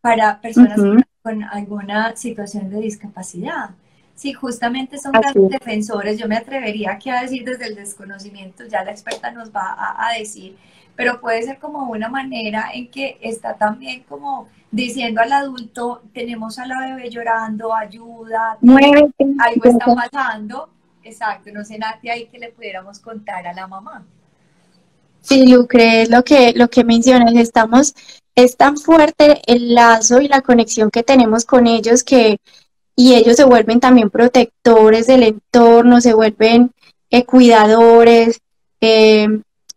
para personas con alguna situación de discapacidad. Sí, justamente son grandes defensores, yo me atrevería aquí a decir desde el desconocimiento, ya la experta nos va a, decir, pero puede ser como una manera en que está también como diciendo al adulto, tenemos a la bebé llorando, ayuda, algo está pasando. Exacto, no sé, Nati, ahí que le pudiéramos contar a la mamá. Sí, Lucre, es lo que, lo que mencionas, estamos, es tan fuerte el lazo y la conexión que tenemos con ellos que y ellos se vuelven también protectores del entorno, se vuelven eh, cuidadores, eh,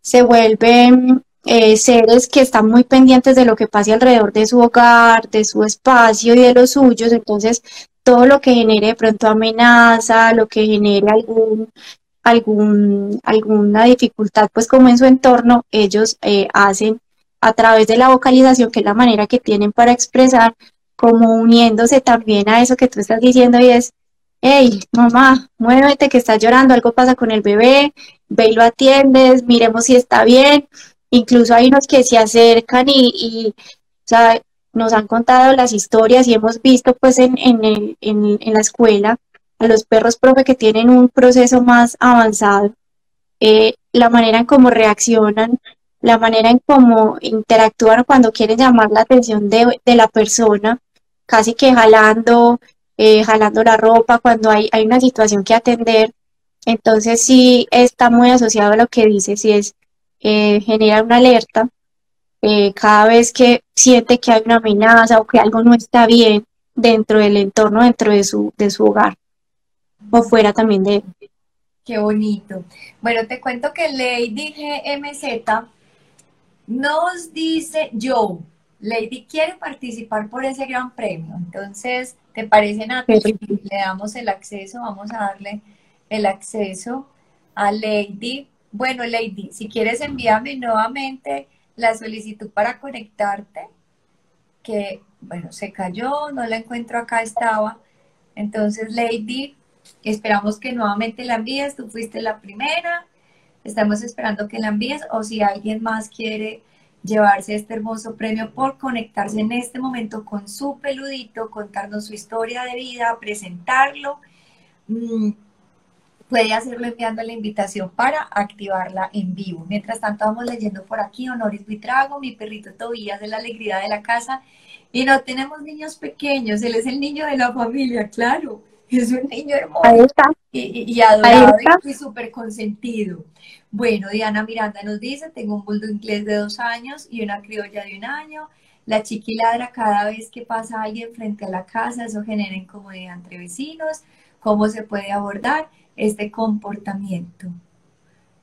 se vuelven eh, seres que están muy pendientes de lo que pase alrededor de su hogar, de su espacio y de los suyos, entonces todo lo que genere de pronto amenaza, lo que genere algún, algún, alguna dificultad, pues como en su entorno, ellos hacen a través de la vocalización, que es la manera que tienen para expresar, como uniéndose también a eso que tú estás diciendo y es, hey, mamá, muévete que está llorando, algo pasa con el bebé, ve y lo atiendes, miremos si está bien. Incluso hay unos que se acercan y, o sea, nos han contado las historias y hemos visto pues en, en, el, en, la escuela a los perros profe que tienen un proceso más avanzado, eh, la manera en cómo reaccionan, la manera en cómo interactúan cuando quieren llamar la atención de, de la persona, casi que jalando, eh, jalando la ropa cuando hay, hay una situación que atender. Entonces sí está muy asociado a lo que dice, si es eh, generar una alerta eh, cada vez que siente que hay una amenaza o que algo no está bien dentro del entorno, dentro de su, de su hogar o fuera también de él. Qué bonito. Bueno, te cuento que Lady GMZ nos dice, yo, Lady quiere participar por ese gran premio. Entonces, ¿te parece, Nati? Le damos el acceso, vamos a darle el acceso a Lady. Bueno, Lady, si quieres envíame nuevamente la solicitud para conectarte, que, bueno, se cayó, no la encuentro acá, estaba. Entonces, Lady, esperamos que nuevamente la envíes, tú fuiste la primera, estamos esperando que la envíes, o si alguien más quiere llevarse este hermoso premio por conectarse en este momento con su peludito, contarnos su historia de vida, presentarlo. Mm, puede hacerlo enviando la invitación para activarla en vivo. Mientras tanto, vamos leyendo por aquí Honoris Vitrago, mi perrito Tobías de la alegría de la casa. Y no tenemos niños pequeños, él es el niño de la familia, claro. Es un niño hermoso y, y adorado y súper consentido. Bueno, Diana Miranda nos dice, tengo un bulldog inglés de dos años y una criolla de un año. La chiqui ladra cada vez que pasa alguien frente a la casa, eso genera incomodidad entre vecinos. ¿Cómo se puede abordar este comportamiento?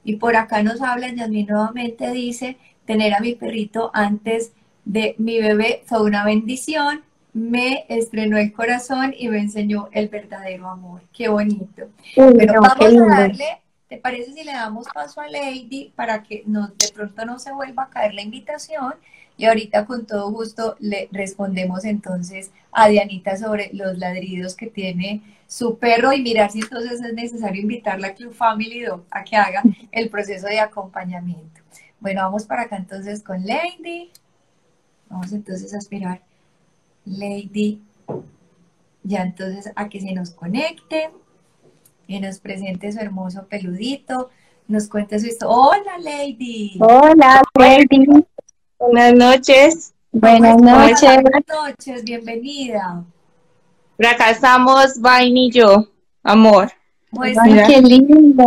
Y por acá nos habla Yasmin nuevamente, dice, tener a mi perrito antes de mi bebé fue una bendición, me estrenó el corazón y me enseñó el verdadero amor. Qué bonito. Pero vamos a darle, ¿te parece si le damos paso a Lady para que no, de pronto no se vuelva a caer la invitación? Y ahorita con todo gusto le respondemos entonces a Dianita sobre los ladridos que tiene su perro y mirar si entonces es necesario invitarla a Club Family Dog a que haga *laughs* el proceso de acompañamiento. Bueno, vamos para acá entonces con Lady. Vamos entonces a esperar Lady ya entonces a que se nos conecte, y nos presente su hermoso peludito, nos cuente su historia. Hola Lady. Hola Lady. Buenas noches. Buenas noches. Buenas noches, bienvenida. Estamos, Vain y yo, amor. Pues, Ay, qué linda.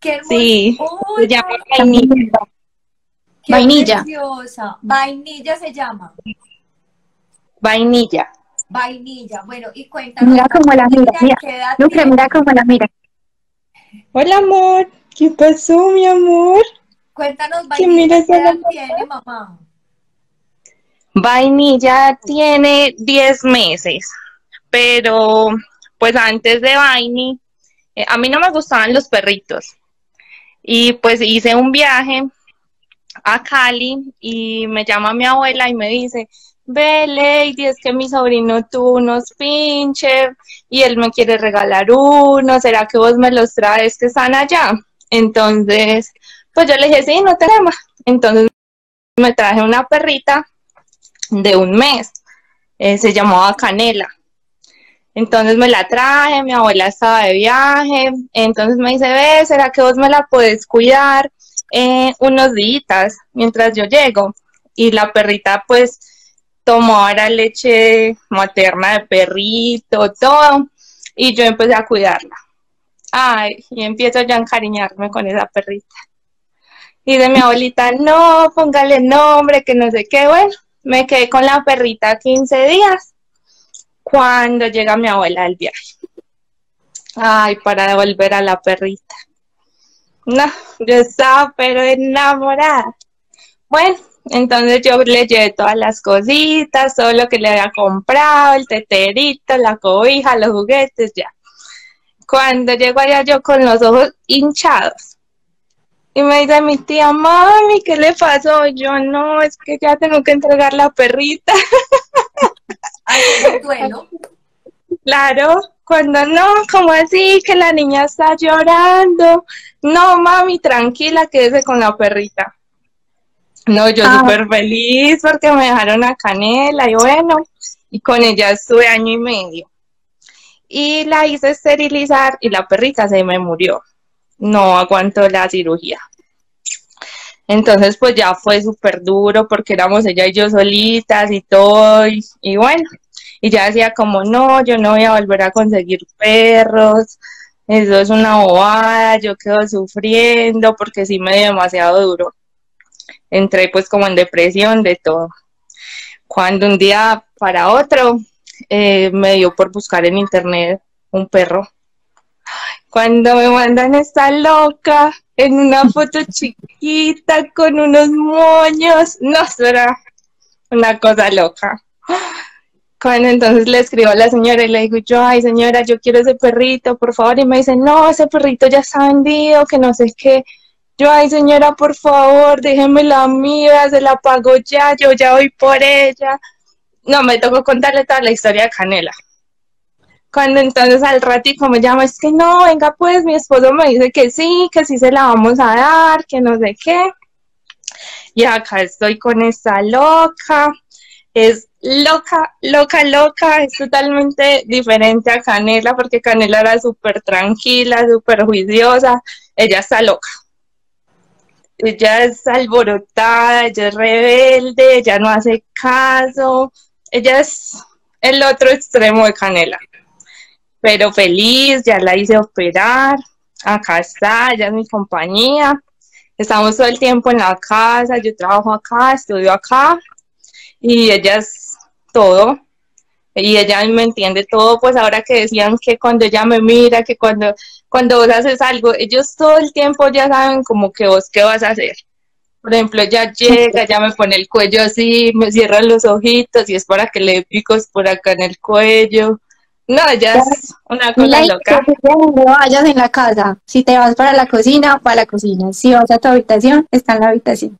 Qué *laughs* hermosa. Sí, Uy, se llama qué Vainilla. Vainilla. preciosa. Vainilla se llama. Vainilla. Vainilla. Bueno, y cuéntanos. Mira cómo la mira, mira. ¿qué edad Lucre, mira cómo la mira. Hola, amor. ¿Qué pasó, mi amor? Cuéntanos, ¿Quién Vainilla, mira ¿qué edad mamá? tiene, mamá? Vainilla tiene 10 meses, pero pues antes de Vaini, eh, a mí no me gustaban los perritos. Y pues hice un viaje a Cali y me llama mi abuela y me dice, ve Lady, es que mi sobrino tuvo unos pinches y él me quiere regalar uno, ¿será que vos me los traes que están allá? Entonces, pues yo le dije, sí, no tenemos. Entonces me traje una perrita de un mes, eh, se llamaba Canela. Entonces me la traje, mi abuela estaba de viaje, entonces me dice, ve, ¿será que vos me la puedes cuidar eh, unos días mientras yo llego? Y la perrita pues tomó ahora leche materna de perrito, todo, y yo empecé a cuidarla. Ay, y empiezo ya a encariñarme con esa perrita. Y de mi abuelita, no, póngale nombre, que no sé qué, bueno, me quedé con la perrita 15 días cuando llega mi abuela del viaje. Ay, para devolver a la perrita. No, yo estaba pero enamorada. Bueno, entonces yo le llevé todas las cositas, todo lo que le había comprado, el teterito, la cobija, los juguetes, ya. Cuando llego allá yo con los ojos hinchados. Y me dice mi tía, mami, ¿qué le pasó? Yo no, es que ya tengo que entregar la perrita. *laughs* Ay, duelo. Claro, cuando no, como así que la niña está llorando. No, mami, tranquila, quédese con la perrita. No, yo Ah. súper feliz porque me dejaron a Canela y bueno, y con ella estuve año y medio. Y la hice esterilizar y la perrita se me murió. No aguantó la cirugía. Entonces, pues ya fue súper duro porque éramos ella y yo solitas y todo. Y, bueno, y ya decía como, no, yo no voy a volver a conseguir perros. Eso es una bobada, yo quedo sufriendo porque sí me dio demasiado duro. Entré pues como en depresión de todo. Cuando un día para otro eh, me dio por buscar en internet un perro. Cuando me mandan esta loca en una foto chiquita con unos moños, no, eso era una cosa loca. Cuando entonces le escribo a la señora y le digo yo, ay señora, yo quiero ese perrito, por favor, y me dice, no, ese perrito ya está vendido, que no sé qué. Yo, ay señora, por favor, déjeme la mía, se la pago ya, yo ya voy por ella. No, me tocó contarle toda la historia de Canela. Cuando entonces al ratico me llama, es que no, venga pues, mi esposo me dice que sí, que sí se la vamos a dar, que no sé qué. Y acá estoy con esta loca. Es loca, loca, loca, es totalmente diferente a Canela, porque Canela era súper tranquila, súper juiciosa, ella está loca. Ella es alborotada, ella es rebelde, ella no hace caso, ella es el otro extremo de Canela. Pero feliz, ya la hice operar, acá está, ella es mi compañía, estamos todo el tiempo en la casa, yo trabajo acá, estudio acá, y ella es todo. Y ella me entiende todo, pues ahora que decían que cuando ella me mira, que cuando cuando vos haces algo, ellos todo el tiempo ya saben como que vos qué vas a hacer. Por ejemplo, ya llega, ya me pone el cuello así, me cierran los ojitos y es para que le dé picos por acá en el cuello. No, ya es una cosa loca. No vayas en la casa. Si te vas para la cocina, para la cocina. Si vas a tu habitación, está en la habitación.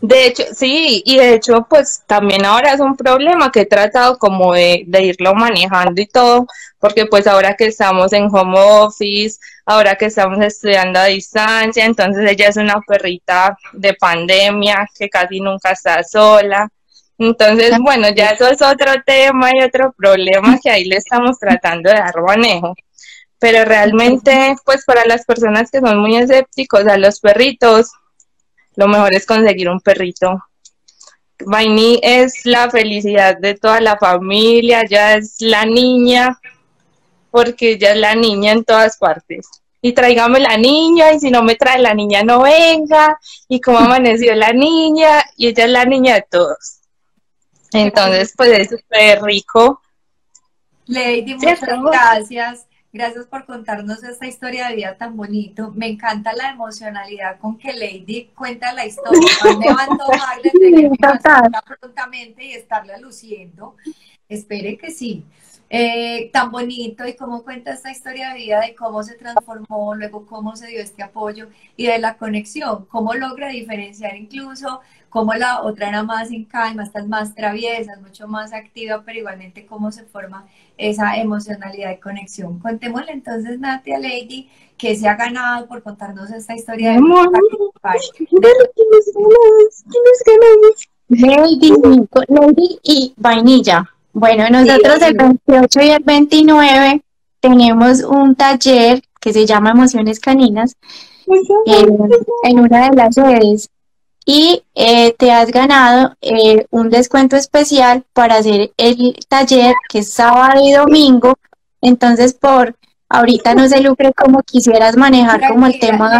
De hecho, sí, y de hecho, pues también ahora es un problema que he tratado como de, de, irlo manejando y todo, porque pues ahora que estamos en home office, ahora que estamos estudiando a distancia, entonces ella es una perrita de pandemia que casi nunca está sola. Entonces, bueno, ya eso es otro tema y otro problema que ahí le estamos tratando de dar manejo. Pero realmente, pues para las personas que son muy escépticos a los perritos, lo mejor es conseguir un perrito. Vaini es la felicidad de toda la familia, ya es la niña, porque ella es la niña en todas partes. Y tráigame la niña, y si no me trae la niña, no venga, y cómo amaneció la niña, y ella es la niña de todos. Entonces, pues es súper rico. Lady, muchas gracias. Gracias por contarnos esta historia de vida tan bonito. Me encanta la emocionalidad con que Lady cuenta la historia. *laughs* Me va a antojar de prontamente y estarla luciendo. Espere que sí. Eh, tan bonito y cómo cuenta esta historia de vida de cómo se transformó, luego cómo se dio este apoyo y de la conexión, cómo logra diferenciar incluso cómo la otra era más en calma, estás más traviesa, mucho más activa, pero igualmente cómo se forma esa emocionalidad de conexión. Contémosle entonces, Natia Lady, que se ha ganado por contarnos esta historia de Lady, Lady y Vainilla. Bueno, nosotros el 28 y el 29 tenemos un taller que se llama Emociones Caninas en, en una de las sedes y eh, te has ganado eh, un descuento especial para hacer el taller que es sábado y domingo. Entonces, por ahorita no se lucre como quisieras manejar como el tema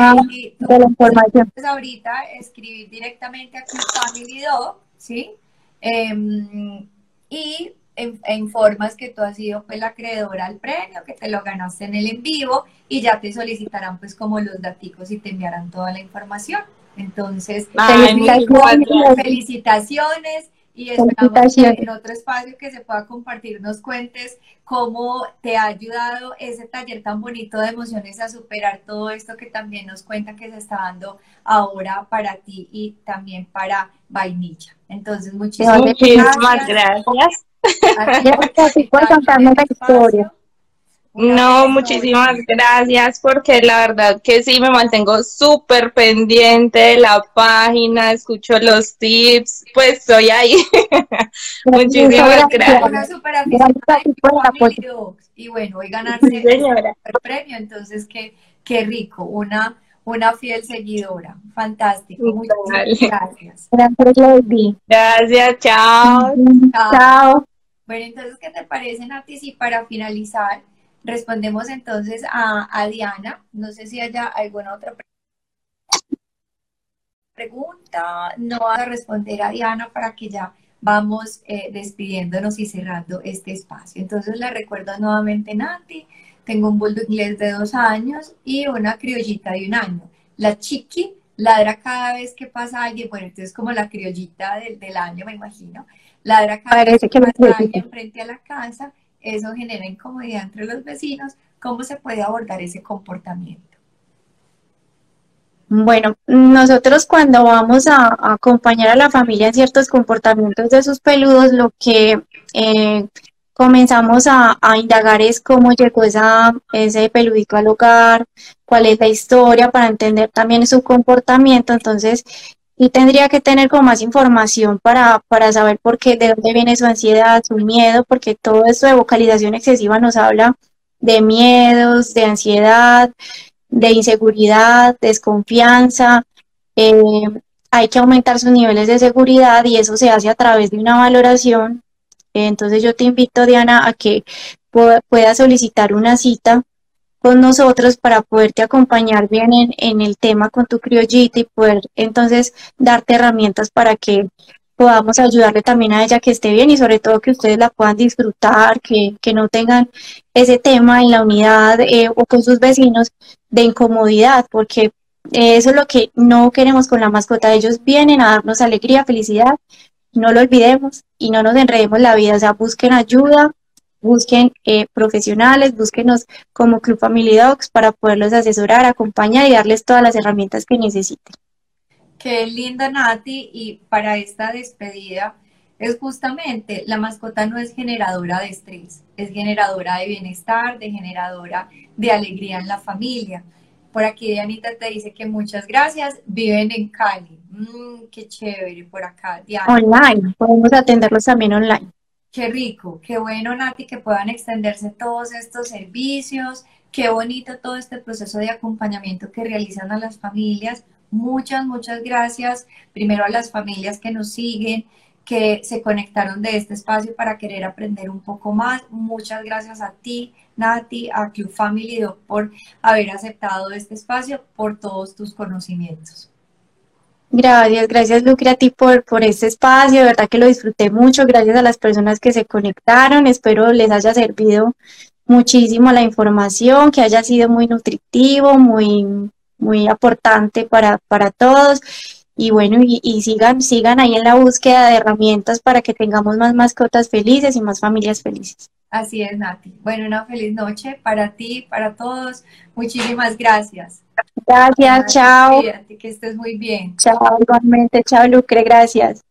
de la información. Pues ahorita escribir directamente a Family Dog, ¿sí? Em, y e informas que tú has sido pues la acreedora al premio, que te lo ganaste en el en vivo y ya te solicitarán pues como los datos y te enviarán toda la información. Entonces, felicitaciones, y esperamos en otro espacio que se pueda compartir, nos cuentes cómo te ha ayudado ese taller tan bonito de emociones a superar todo esto que también nos cuenta que se está dando ahora para ti y también para Vainilla. Entonces, muchísimas, muchísimas gracias. gracias. Por contarme la historia. No, muchísimas gracias porque la verdad que sí me mantengo súper pendiente de la página, escucho los tips, pues estoy ahí. *laughs* muchísimas gracias. y bueno, hoy ganarse el premio, entonces qué, qué rico, una, una fiel seguidora. Fantástico, muchas gracias. Gracias, Gracias, chao. Chao. Bueno, entonces, ¿qué te parece, Nati? Si para finalizar Respondemos entonces a, Diana. No sé si haya alguna otra pregunta. No va a responder a Diana para que ya vamos eh, despidiéndonos y cerrando este espacio. Entonces le recuerdo nuevamente Nati. Tengo un bulldog inglés de dos años y una criollita de un año. La chiqui ladra cada vez que pasa alguien, bueno, entonces como la criollita del año, me imagino, ladra cada vez que alguien frente a la casa eso genera incomodidad entre los vecinos, ¿cómo se puede abordar ese comportamiento? Bueno, nosotros cuando vamos a, acompañar a la familia en ciertos comportamientos de sus peludos, lo que eh, comenzamos a, indagar es cómo llegó esa, ese peludito al hogar, cuál es la historia para entender también su comportamiento. Entonces, tendría que tener como más información para, para saber por qué, de dónde viene su ansiedad, su miedo, porque todo esto de vocalización excesiva nos habla de miedos, de ansiedad, de inseguridad, desconfianza. Eh, hay que aumentar sus niveles de seguridad y eso se hace a través de una valoración. Entonces yo te invito, Diana, a que puedas solicitar una cita con nosotros para poderte acompañar bien en, el tema con tu criollita y poder entonces darte herramientas para que podamos ayudarle también a ella que esté bien y sobre todo que ustedes la puedan disfrutar, que, que no tengan ese tema en la unidad eh, o con sus vecinos de incomodidad, porque eso es lo que no queremos con la mascota. Ellos vienen a darnos alegría, felicidad, no lo olvidemos y no nos enredemos la vida, o sea, busquen ayuda, busquen eh, profesionales, búsquenos como Club Family Dogs para poderlos asesorar, acompañar y darles todas las herramientas que necesiten. Qué lindo, Nati, y para esta despedida es justamente, la mascota no es generadora de estrés, es generadora de bienestar, de generadora de alegría en la familia. Por aquí Dianita te dice que muchas gracias, viven en Cali. Mm, qué chévere por acá, Diana. Online, podemos atenderlos también online. Qué rico, qué bueno, Nati, que puedan extenderse todos estos servicios. Qué bonito todo este proceso de acompañamiento que realizan a las familias. Muchas, muchas gracias. Primero a las familias que nos siguen, que se conectaron de este espacio para querer aprender un poco más. Muchas gracias a ti, Nati, a Club Family Doc por haber aceptado este espacio, por todos tus conocimientos. Gracias, gracias Lucre a ti por, por este espacio, de verdad que lo disfruté mucho, gracias a las personas que se conectaron, espero les haya servido muchísimo la información, que haya sido muy nutritivo, muy, muy aportante para, para todos. Y bueno, y, y, sigan, sigan ahí en la búsqueda de herramientas para que tengamos más mascotas felices y más familias felices. Así es, Nati. Bueno, una feliz noche para ti, para todos. Muchísimas gracias. Gracias, chao. que estés muy bien. Chao, igualmente. Chao, Lucre, gracias.